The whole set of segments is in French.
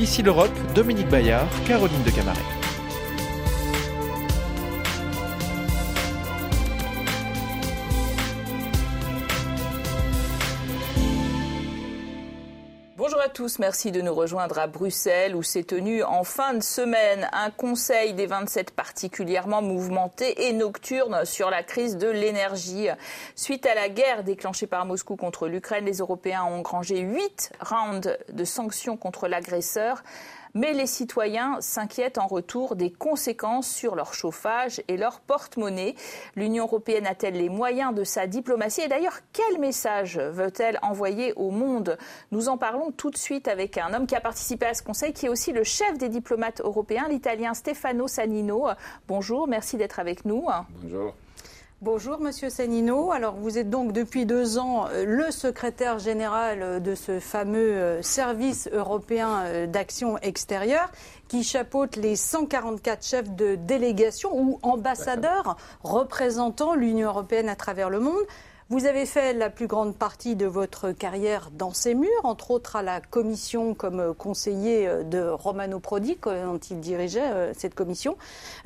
Ici l'Europe, Dominique Bayard, Caroline de Camaret. Tous, merci de nous rejoindre à Bruxelles où s'est tenu en fin de semaine. Un conseil des 27 particulièrement mouvementé et nocturne sur la crise de l'énergie. Suite à la guerre déclenchée par Moscou contre l'Ukraine, les Européens ont engrangé huit rounds de sanctions contre l'agresseur mais les citoyens s'inquiètent en retour des conséquences sur leur chauffage et leur porte-monnaie. L'Union européenne a-t-elle les moyens de sa diplomatie? Et d'ailleurs, quel message veut-elle envoyer au monde? Nous en parlons tout de suite avec un homme qui a participé à ce conseil, qui est aussi le chef des diplomates européens, l'Italien Stefano Sanino. Bonjour, merci d'être avec nous. Bonjour. Bonjour Monsieur Sanino. Alors vous êtes donc depuis deux ans euh, le secrétaire général euh, de ce fameux euh, service européen d'action extérieure qui chapeaute les 144 chefs de délégation ou ambassadeurs représentant l'Union européenne à travers le monde. Vous avez fait la plus grande partie de votre carrière dans ces murs, entre autres à la commission comme conseiller euh, de Romano Prodi quand il dirigeait euh, cette commission.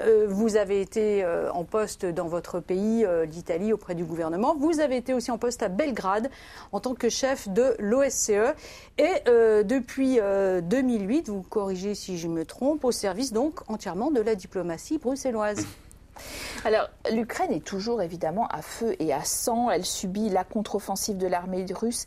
Euh, vous avez été en poste dans votre pays, l'Italie, auprès du gouvernement. Vous avez été aussi en poste à Belgrade en tant que chef de l'OSCE. Et depuis 2008, vous corrigez si je me trompe, au service donc entièrement de la diplomatie bruxelloise. Alors, l'Ukraine est toujours évidemment à feu et à sang. Elle subit la contre-offensive de l'armée russe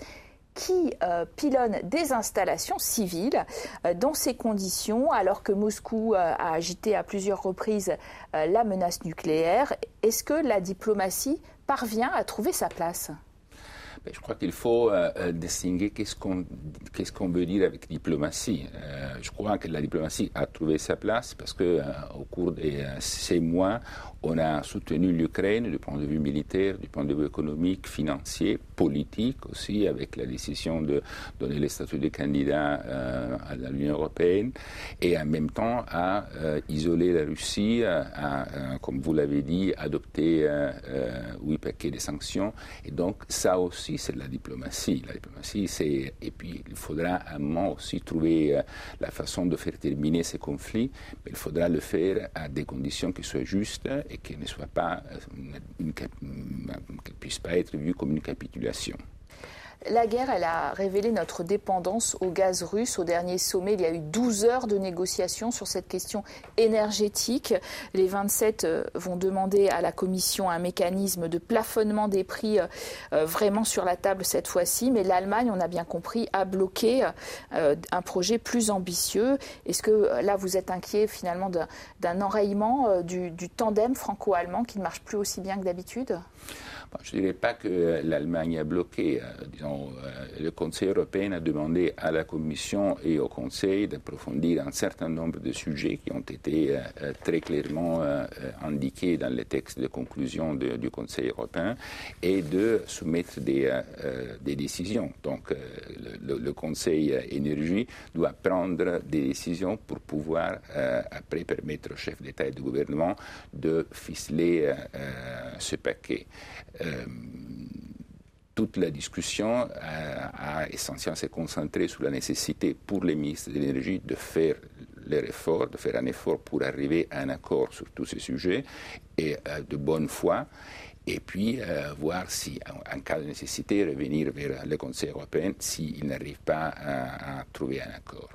qui euh, pilonne des installations civiles euh, dans ces conditions, alors que Moscou euh, a agité à plusieurs reprises la menace nucléaire. Est-ce que la diplomatie parvient à trouver sa place? Je crois qu'il faut euh, euh, distinguer qu'est-ce qu'on veut dire avec diplomatie. Euh, je crois que la diplomatie a trouvé sa place parce que au cours de ces mois, on a soutenu l'Ukraine du point de vue militaire, du point de vue économique, financier, politique aussi, avec la décision de donner le statut de candidat à l'Union européenne, et en même temps à isoler la Russie, à, comme vous l'avez dit, adopter huit paquets de sanctions. Et donc ça aussi c'est la diplomatie. La diplomatie, c'est. Et puis, il faudra à un moment aussi trouver euh, la façon de faire terminer ces conflits, mais il faudra le faire à des conditions qui soient justes et qui ne soient pas. Euh, qu'elles puissent pas être vues comme une capitulation. La guerre, elle a révélé notre dépendance au gaz russe. Au dernier sommet, il y a eu 12 heures de négociations sur cette question énergétique. Les 27 euh, vont demander à la Commission un mécanisme de plafonnement des prix euh, euh, vraiment sur la table cette fois-ci. Mais l'Allemagne, on a bien compris, a bloqué un projet plus ambitieux. Est-ce que là, vous êtes inquiet finalement d'un enrayement du, du tandem franco-allemand qui ne marche plus aussi bien que d'habitude? Je ne dirais pas que l'Allemagne a bloqué. Euh, euh, le Conseil européen a demandé à la Commission et au Conseil d'approfondir un certain nombre de sujets qui ont été euh, très clairement indiqués dans les textes de conclusion du Conseil européen et de soumettre des, des décisions. Donc, le, le, Conseil énergie doit prendre des décisions pour pouvoir après permettre aux chefs d'État et de gouvernement de ficeler ce paquet. Euh, toute la discussion a, essentiellement s'est concentrée sur la nécessité pour les ministres de l'énergie de faire leur effort, de faire un effort pour arriver à un accord sur tous ces sujets et euh, de bonne foi et puis euh, voir si, en, cas de nécessité, revenir vers le Conseil européen s'il n'arrive pas à, trouver un accord.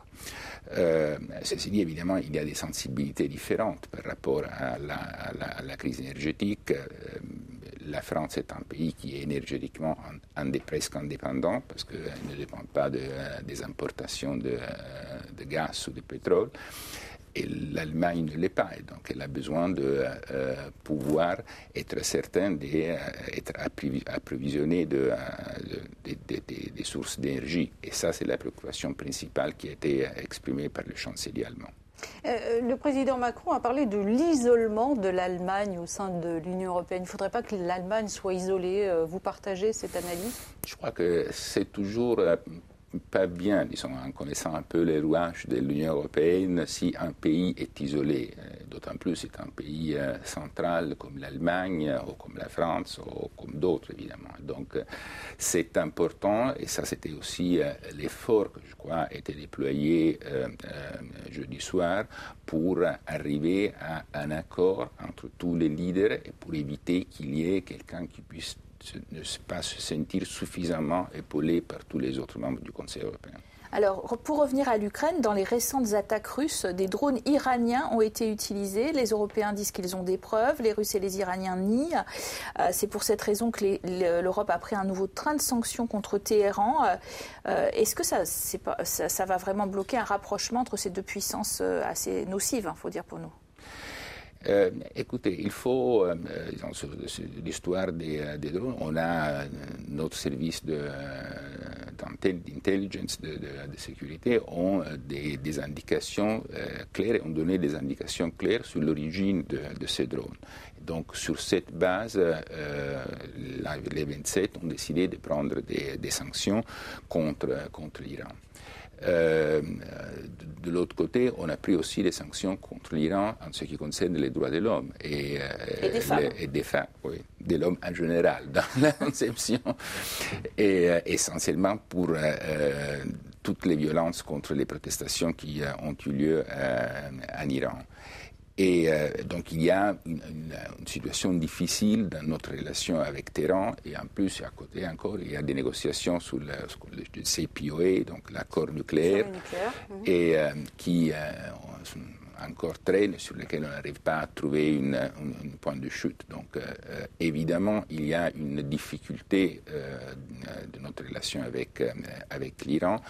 Euh, ceci dit, évidemment, il y a des sensibilités différentes par rapport à la, crise énergétique. Euh, la France est un pays qui est énergétiquement presque indépendant parce qu'elle ne dépend pas de, des importations de, de, gaz ou de pétrole. Et l'Allemagne ne l'est pas. Et donc, elle a besoin de euh, pouvoir être certaine d'être approvisionnée de, des sources d'énergie. Et ça, c'est la préoccupation principale qui a été exprimée par le chancelier allemand. Euh, le président Macron a parlé de l'isolement de l'Allemagne au sein de l'Union européenne. Il ne faudrait pas que l'Allemagne soit isolée. Euh, vous partagez cette analyse? Je crois que c'est toujours pas bien, disons, en connaissant un peu les rouages de l'Union européenne, si un pays est isolé. Euh, d'autant plus c'est un pays euh, central comme l'Allemagne ou comme la France ou comme d'autres, évidemment. Donc c'est important, et ça c'était aussi l'effort que je crois été déployé jeudi soir pour arriver à un accord entre tous les leaders et pour éviter qu'il y ait quelqu'un qui puisse ne pas se sentir suffisamment épaulé par tous les autres membres du Conseil européen. Alors, pour revenir à l'Ukraine, dans les récentes attaques russes, des drones iraniens ont été utilisés. Les Européens disent qu'ils ont des preuves, les Russes et les Iraniens nient. Euh, c'est pour cette raison que l'Europe a pris un nouveau train de sanctions contre Téhéran. Euh, est-ce que ça, va vraiment bloquer un rapprochement entre ces deux puissances euh, assez nocives, il hein, faut dire pour nous? Euh, écoutez, il faut, euh, dans l'histoire des, euh, des, drones, on a notre service d'intelligence, de, de, sécurité, ont des, des indications claires, ont donné des indications claires sur l'origine de, ces drones. Donc, sur cette base, les 27 ont décidé de prendre des, des sanctions contre, contre l'Iran. Euh, de l'autre côté, on a pris aussi des sanctions contre l'Iran en ce qui concerne les droits de l'homme et, euh, et, des femmes. et des femmes, oui, de l'homme en général, dans la conception, et euh, essentiellement pour toutes les violences contre les protestations qui ont eu lieu en Iran. Et euh, donc il y a une, situation difficile dans notre relation avec Téhéran et en plus à côté encore il y a des négociations sur le, CPOA, donc l'accord nucléaire, mhm. et euh, qui euh, sont encore traînent sur lesquels on n'arrive pas à trouver une, un point de chute. Donc évidemment il y a une difficulté de notre relation avec, avec l'Iran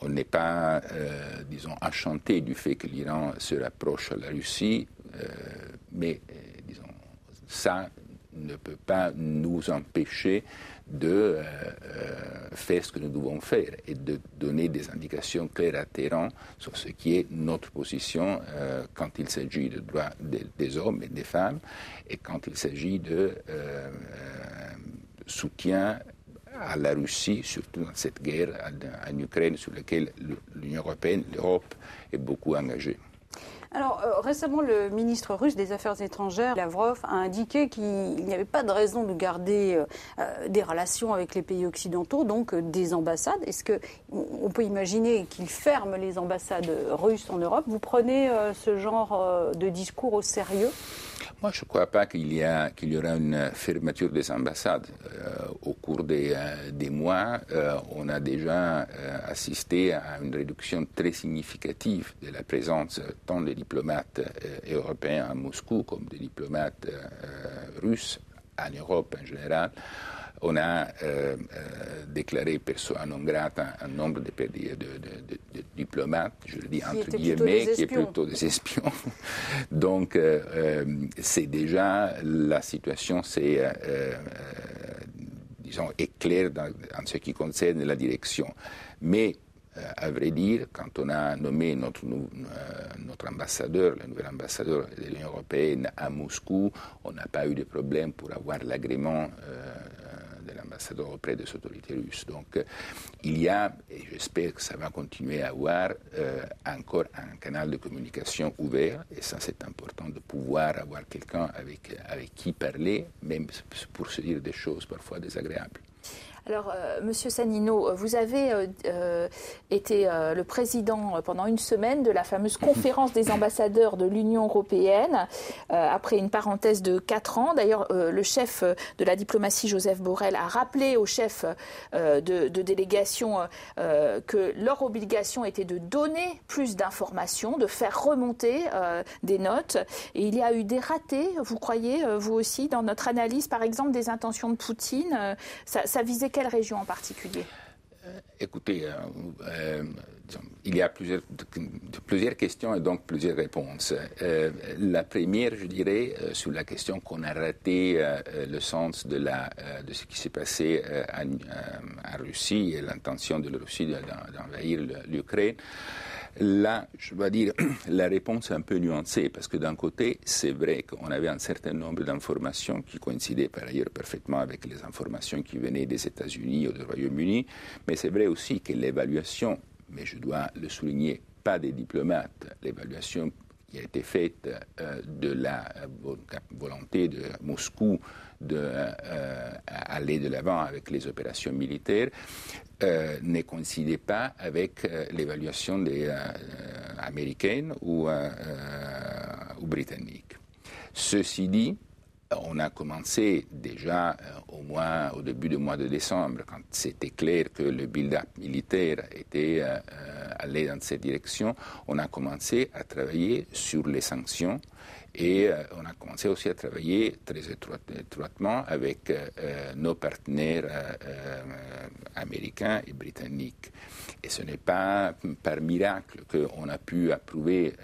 on n'est pas, euh, disons, enchanté du fait que l'Iran se rapproche à la Russie, euh, mais, euh, disons, ça ne peut pas nous empêcher de faire ce que nous devons faire et de donner des indications claires à Téhéran sur ce qui est notre position quand il s'agit de droits des hommes et des femmes et quand il s'agit de soutien à la Russie, surtout dans cette guerre en Ukraine sur laquelle l'Union européenne, l'Europe est beaucoup engagée. Alors euh, récemment, le ministre russe des Affaires étrangères, Lavrov, a indiqué qu'il n'y avait pas de raison de garder euh, euh, des relations avec les pays occidentaux, donc des ambassades. Est-ce qu'on peut imaginer qu'il ferme les ambassades russes en Europe? Vous prenez ce genre de discours au sérieux? Moi, je ne crois pas qu'il y, y, aura une fermeture des ambassades. Euh, au cours des, euh, des mois, euh, on a déjà assisté à une réduction très significative de la présence tant des diplomates européens à Moscou comme des diplomates russes en Europe en général on a euh, euh, déclaré persona non grata un nombre de, diplomates, je le dis entre guillemets, qui est plutôt des espions. Donc, euh, c'est déjà la situation, c'est, disons, est claire en ce qui concerne la direction. Mais à vrai dire, quand on a nommé notre, notre ambassadeur, le nouvel ambassadeur de l'Union européenne à Moscou, on n'a pas eu de problème pour avoir l'agrément de l'ambassadeur auprès des autorités russes. Donc euh, il y a, et j'espère que ça va continuer à avoir, euh, encore un canal de communication ouvert, et ça c'est important de pouvoir avoir quelqu'un avec, avec qui parler, même pour se dire des choses parfois désagréables. Alors, euh, Monsieur Sanino, vous avez euh, euh, été le président pendant une semaine de la fameuse conférence des ambassadeurs de l'Union européenne, après une parenthèse de quatre ans. D'ailleurs, le chef de la diplomatie, Joseph Borrell, a rappelé aux chefs de, de, délégation que leur obligation était de donner plus d'informations, de faire remonter des notes. Et il y a eu des ratés, vous croyez, vous aussi, dans notre analyse, par exemple, des intentions de Poutine. Ça, ça visait quelle région en particulier euh, Écoutez, euh, euh, il y a plusieurs, questions et donc plusieurs réponses. la première, je dirais, sur la question qu'on a raté le sens de, la, de ce qui s'est passé en, Russie et l'intention de la Russie d'envahir l'Ukraine. Là, je dois dire, la réponse est un peu nuancée parce que d'un côté, c'est vrai qu'on avait un certain nombre d'informations qui coïncidaient par ailleurs parfaitement avec les informations qui venaient des États-Unis ou du Royaume-Uni, mais c'est vrai aussi que l'évaluation, mais je dois le souligner, pas des diplomates, l'évaluation qui a été faite euh, de la volonté de Moscou d'aller euh, de l'avant avec les opérations militaires euh, ne coïncidait pas avec euh, l'évaluation des euh, américaines ou, ou britanniques. Ceci dit, on a commencé déjà au, mois, au début du mois de décembre, quand c'était clair que le build-up militaire était allé dans cette direction, on a commencé à travailler sur les sanctions et euh, on a commencé aussi à travailler très étroitement avec euh, euh, nos partenaires américains et britanniques. Et ce n'est pas par miracle qu'on a pu approuver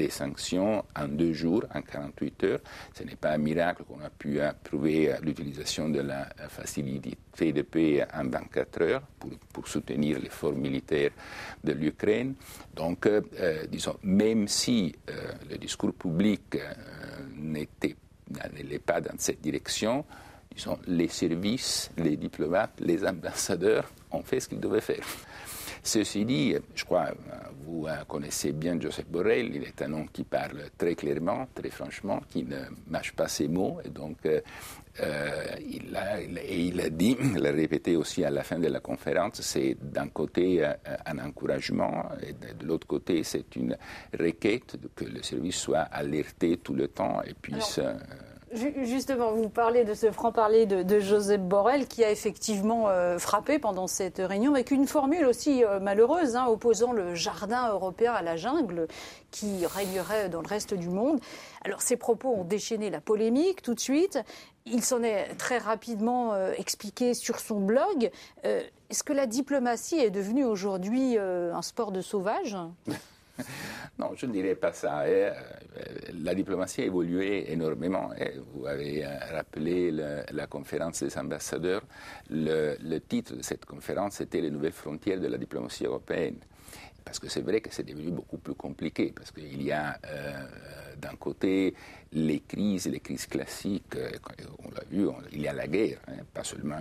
des sanctions en deux jours, en 48 heures. Ce n'est pas un miracle qu'on a pu approuver l'utilisation de la facilité de paix en 24 heures pour, pour soutenir l'effort militaire de l'Ukraine. Donc, euh, disons, même si euh, le discours public euh, n'était pas dans cette direction, disons, les services, les diplomates, les ambassadeurs ont fait ce qu'ils devaient faire. Ceci dit, je crois, vous connaissez bien Joseph Borrell, il est un homme qui parle très clairement, très franchement, qui ne mâche pas ses mots, et donc euh, euh, il, a, et il a dit, il l'a répété aussi à la fin de la conférence, c'est d'un côté euh, un encouragement et de l'autre côté c'est une requête que le service soit alerté tout le temps. Et puisse... Justement, vous parlez de ce franc-parler de, Joseph Borrell qui a effectivement euh, frappé pendant cette réunion avec une formule aussi euh, malheureuse, hein, opposant le jardin européen à la jungle qui régnerait dans le reste du monde. Alors ces propos ont déchaîné la polémique tout de suite. Il s'en est très rapidement euh, expliqué sur son blog. Est-ce que la diplomatie est devenue aujourd'hui un sport de sauvage? non, je ne dirais pas ça. Euh, la diplomatie a évolué énormément. Vous avez euh, rappelé la conférence des ambassadeurs. Le, titre de cette conférence était Les nouvelles frontières de la diplomatie européenne. Parce que c'est vrai que c'est devenu beaucoup plus compliqué, parce qu'il y a euh, d'un côté les crises, les crises classiques, on l'a vu, il y a la guerre, hein, pas seulement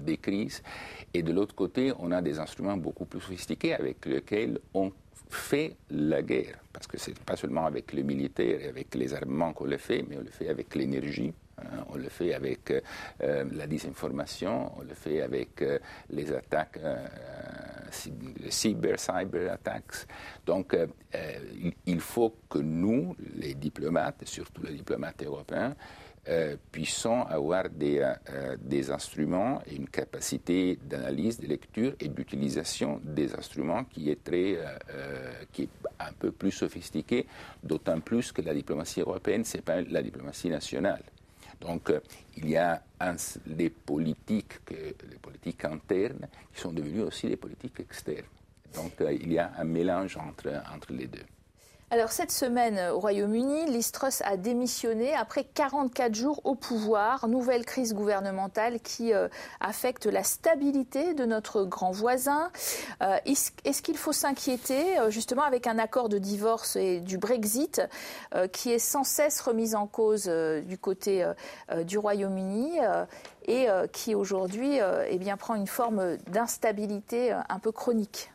des crises, et de l'autre côté, on a des instruments beaucoup plus sophistiqués avec lesquels on fait la guerre, parce que ce n'est pas seulement avec les militaires et avec les armements qu'on le fait, mais on le fait avec l'énergie, hein. on le fait avec euh, la désinformation, on le fait avec euh, les attaques, euh, cyber, cyber attacks. Donc, il faut que nous, les diplomates, surtout les diplomates européens, euh, puissant avoir des, euh, des, instruments et une capacité d'analyse, de lecture et d'utilisation des instruments qui est, très, euh, qui est un peu plus sophistiquée, d'autant plus que la diplomatie européenne, ce n'est pas la diplomatie nationale. Donc, il y a des politiques, que, les politiques internes qui sont devenues aussi des politiques externes. Donc, il y a un mélange entre, entre les deux. Alors cette semaine au Royaume-Uni, Liz a démissionné après 44 jours au pouvoir. Nouvelle crise gouvernementale qui euh, affecte la stabilité de notre grand voisin. Euh, est-ce qu'il faut s'inquiéter euh, justement avec un accord de divorce et du Brexit qui est sans cesse remis en cause du côté du Royaume-Uni et qui aujourd'hui eh bien, prend une forme d'instabilité un peu chronique?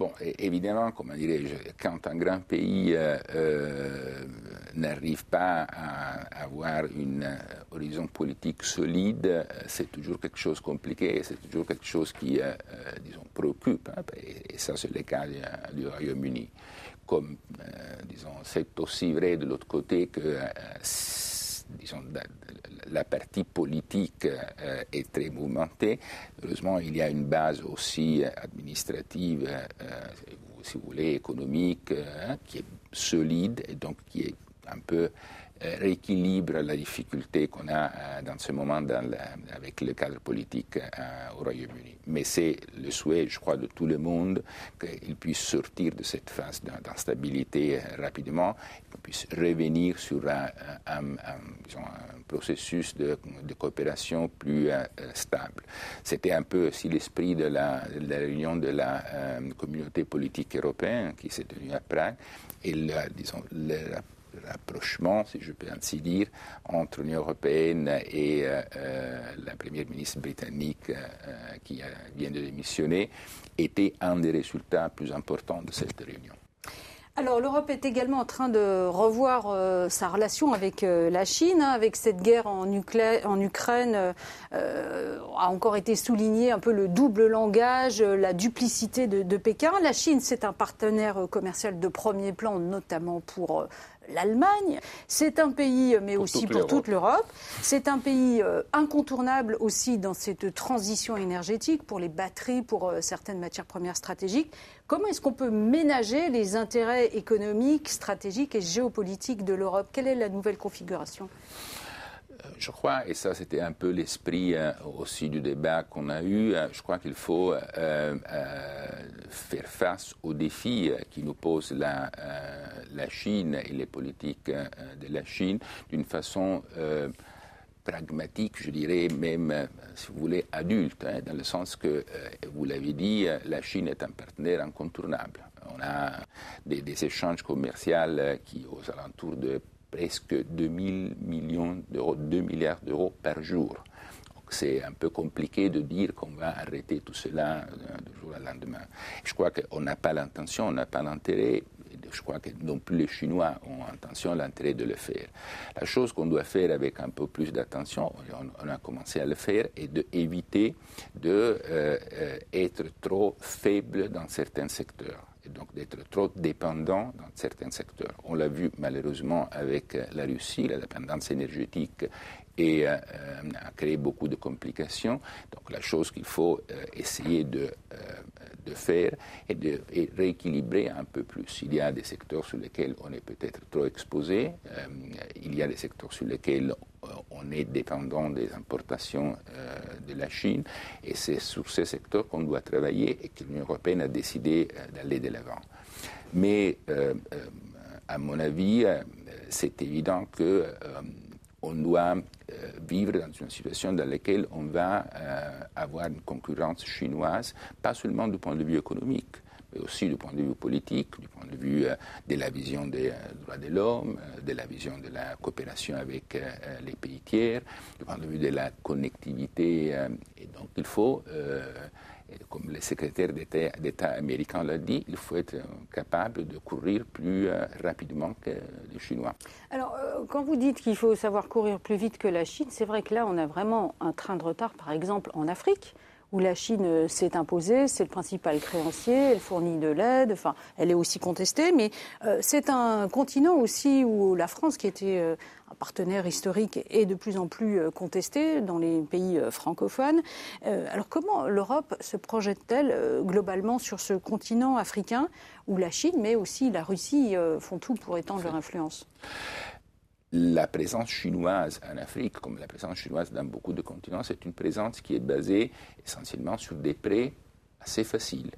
Bon, évidemment, comment dirais-je, quand un grand pays euh, euh, n'arrive pas à avoir un euh, horizon politique solide, c'est toujours quelque chose de compliqué, c'est toujours quelque chose qui, disons, préoccupe. Hein, et, ça, c'est le cas du, Royaume-Uni. Comme, disons, c'est aussi vrai de l'autre côté que disons, la partie politique euh, est très mouvementée. Heureusement, il y a une base aussi administrative, euh, si vous voulez, économique, hein, qui est solide et donc qui est un peu rééquilibre la difficulté qu'on a dans ce moment avec le cadre politique au Royaume-Uni. Mais c'est le souhait, je crois, de tout le monde qu'il puisse sortir de cette phase d'instabilité rapidement, qu'il puisse revenir sur un, processus de, coopération plus stable. C'était un peu aussi l'esprit de la, réunion de la communauté politique européenne qui s'est tenue à Prague et le, disons, le rapprochement, si je peux ainsi dire, entre l'Union européenne et euh, euh, la première ministre britannique euh, qui vient de démissionner était un des résultats plus importants de cette réunion. Alors l'Europe est également en train de revoir sa relation avec la Chine, hein, avec cette guerre en, Ukraine, a encore été souligné un peu le double langage, la duplicité de, de Pékin. La Chine, c'est un partenaire commercial de premier plan, notamment pour l'Allemagne. C'est un pays, mais aussi pour toute l'Europe. C'est un pays euh, incontournable aussi dans cette transition énergétique pour les batteries, pour euh, certaines matières premières stratégiques. Comment est-ce qu'on peut ménager les intérêts économiques, stratégiques et géopolitiques de l'Europe? Quelle est la nouvelle configuration? Je crois, et ça c'était un peu l'esprit euh, aussi du débat qu'on a eu, euh, je crois qu'il faut euh, faire face aux défis qui nous pose la, Chine et les politiques de la Chine d'une façon pragmatique, je dirais même, si vous voulez, adulte, hein, dans le sens que, vous l'avez dit, la Chine est un partenaire incontournable. On a des échanges commerciaux qui, aux alentours de presque 2 000 millions d'euros, 2 milliards d'euros par jour. C'est un peu compliqué de dire qu'on va arrêter tout cela euh, du jour au lendemain. Je crois qu'on n'a pas l'intention, on n'a pas l'intérêt, je crois que non plus les Chinois ont l'intention, l'intérêt de le faire. La chose qu'on doit faire avec un peu plus d'attention, on, a commencé à le faire, est d'éviter d'être euh, euh, trop faible dans certains secteurs et donc d'être trop dépendant dans certains secteurs. On l'a vu malheureusement avec euh, la Russie, la dépendance énergétique et, euh, a créé beaucoup de complications. Donc la chose qu'il faut euh, essayer de faire est de rééquilibrer un peu plus. Il y a des secteurs sur lesquels on est peut-être trop exposé, il y a des secteurs sur lesquels on est dépendant des importations de la Chine et c'est sur ces secteurs qu'on doit travailler et que l'Union européenne a décidé d'aller de l'avant. Mais à mon avis, c'est évident que on doit euh, vivre dans une situation dans laquelle on va euh, avoir une concurrence chinoise, pas seulement du point de vue économique, mais aussi du point de vue politique, du point de vue euh, de la vision des droits de l'homme, de la vision de la coopération avec les pays tiers, du point de vue de la connectivité. et donc il faut comme le secrétaire d'État américain l'a dit, il faut être capable de courir plus euh, rapidement que les Chinois. Alors, euh, quand vous dites qu'il faut savoir courir plus vite que la Chine, c'est vrai que là, on a vraiment un train de retard, par exemple, en Afrique où la Chine euh, s'est imposée, c'est le principal créancier, elle fournit de l'aide, enfin, elle est aussi contestée, mais c'est un continent aussi où la France, qui était un partenaire historique est de plus en plus euh, contesté dans les pays euh, francophones. Euh, alors comment l'Europe se projette-t-elle globalement sur ce continent africain où la Chine, mais aussi la Russie font tout pour étendre leur influence? La présence chinoise en Afrique, comme la présence chinoise dans beaucoup de continents, c'est une présence qui est basée essentiellement sur des prêts assez faciles,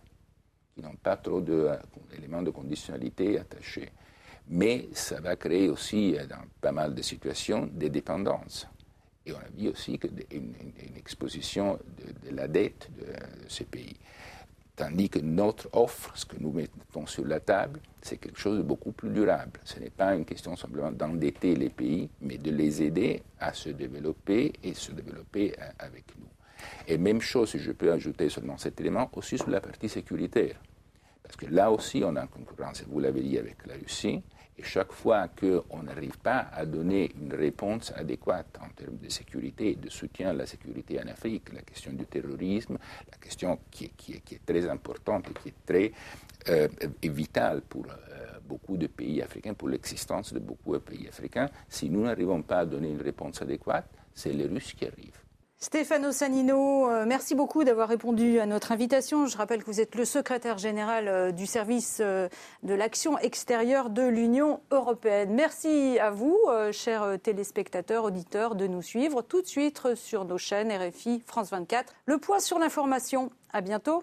qui n'ont pas trop d'éléments de conditionnalité attachés mais ça va créer aussi, euh, dans pas mal de situations, des dépendances. Et on a vu aussi une, une exposition de, la dette de, ces pays. Tandis que notre offre, ce que nous mettons sur la table, c'est quelque chose de beaucoup plus durable. Ce n'est pas une question simplement d'endetter les pays, mais de les aider à se développer et se développer euh, avec nous. Et même chose, si je peux ajouter seulement cet élément, aussi sur la partie sécuritaire. Parce que là aussi, on a une concurrence, vous l'avez dit, avec la Russie. Et chaque fois qu'on n'arrive pas à donner une réponse adéquate en termes de sécurité et de soutien à la sécurité en Afrique, la question du terrorisme, la question qui est, très importante et qui est très euh, vitale pour euh, beaucoup de pays africains, pour l'existence de beaucoup de pays africains, si nous n'arrivons pas à donner une réponse adéquate, c'est les Russes qui arrivent. Stéphano Sanino, euh, merci beaucoup d'avoir répondu à notre invitation. Je rappelle que vous êtes le secrétaire général euh, du service euh, de l'action extérieure de l'Union européenne. Merci à vous, chers téléspectateurs, auditeurs, de nous suivre tout de suite sur nos chaînes RFI France 24. Le point sur l'information. À bientôt.